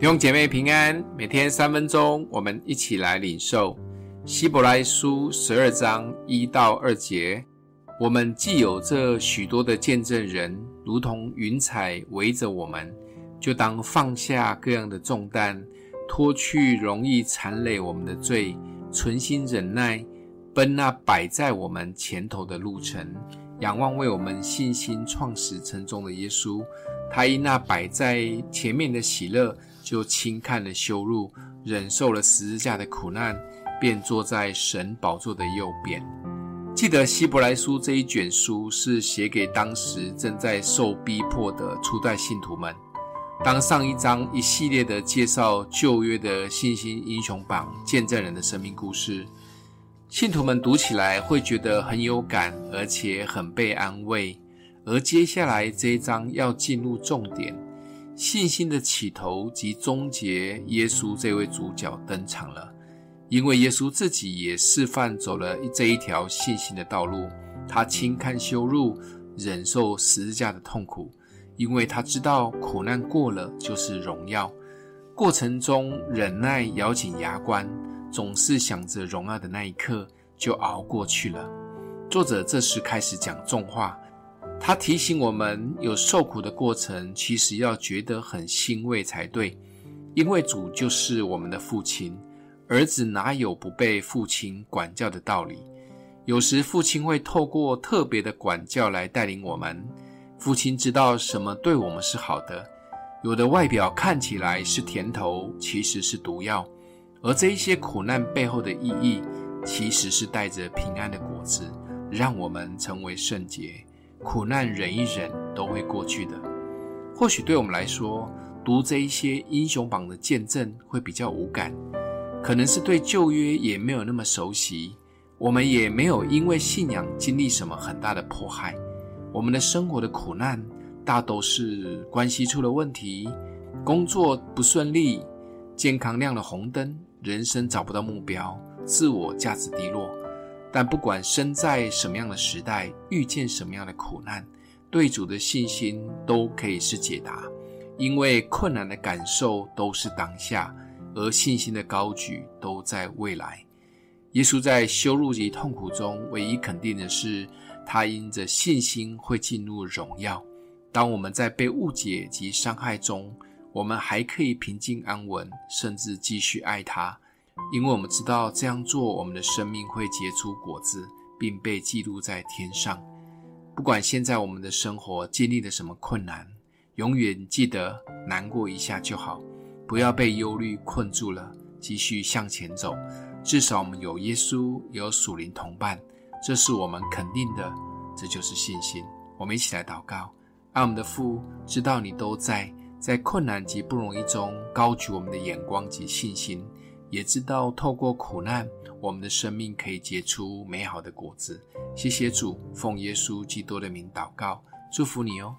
弟兄姐妹平安，每天三分钟，我们一起来领受希伯来书十二章一到二节。我们既有这许多的见证人，如同云彩围着我们，就当放下各样的重担，脱去容易缠累我们的罪，存心忍耐，奔那摆在我们前头的路程，仰望为我们信心创始成终的耶稣。他因那摆在前面的喜乐，就轻看了羞辱，忍受了十字架的苦难，便坐在神宝座的右边。记得希伯来书这一卷书是写给当时正在受逼迫的初代信徒们。当上一章一系列的介绍旧约的信心英雄榜见证人的生命故事，信徒们读起来会觉得很有感，而且很被安慰。而接下来这一章要进入重点，信心的起头及终结，耶稣这位主角登场了。因为耶稣自己也示范走了这一条信心的道路，他轻看羞辱，忍受十字架的痛苦，因为他知道苦难过了就是荣耀。过程中忍耐，咬紧牙关，总是想着荣耀的那一刻，就熬过去了。作者这时开始讲重话。他提醒我们，有受苦的过程，其实要觉得很欣慰才对，因为主就是我们的父亲，儿子哪有不被父亲管教的道理？有时父亲会透过特别的管教来带领我们。父亲知道什么对我们是好的，有的外表看起来是甜头，其实是毒药，而这一些苦难背后的意义，其实是带着平安的果子，让我们成为圣洁。苦难忍一忍都会过去的。或许对我们来说，读这一些英雄榜的见证会比较无感，可能是对旧约也没有那么熟悉。我们也没有因为信仰经历什么很大的迫害。我们的生活的苦难大都是关系出了问题，工作不顺利，健康亮了红灯，人生找不到目标，自我价值低落。但不管身在什么样的时代，遇见什么样的苦难，对主的信心都可以是解答。因为困难的感受都是当下，而信心的高举都在未来。耶稣在羞辱及痛苦中，唯一肯定的是，他因着信心会进入荣耀。当我们在被误解及伤害中，我们还可以平静安稳，甚至继续爱他。因为我们知道这样做，我们的生命会结出果子，并被记录在天上。不管现在我们的生活经历了什么困难，永远记得难过一下就好，不要被忧虑困住了，继续向前走。至少我们有耶稣，有属灵同伴，这是我们肯定的，这就是信心。我们一起来祷告，爱我们的父，知道你都在，在困难及不容易中高举我们的眼光及信心。也知道透过苦难，我们的生命可以结出美好的果子。谢谢主，奉耶稣基督的名祷告，祝福你哦。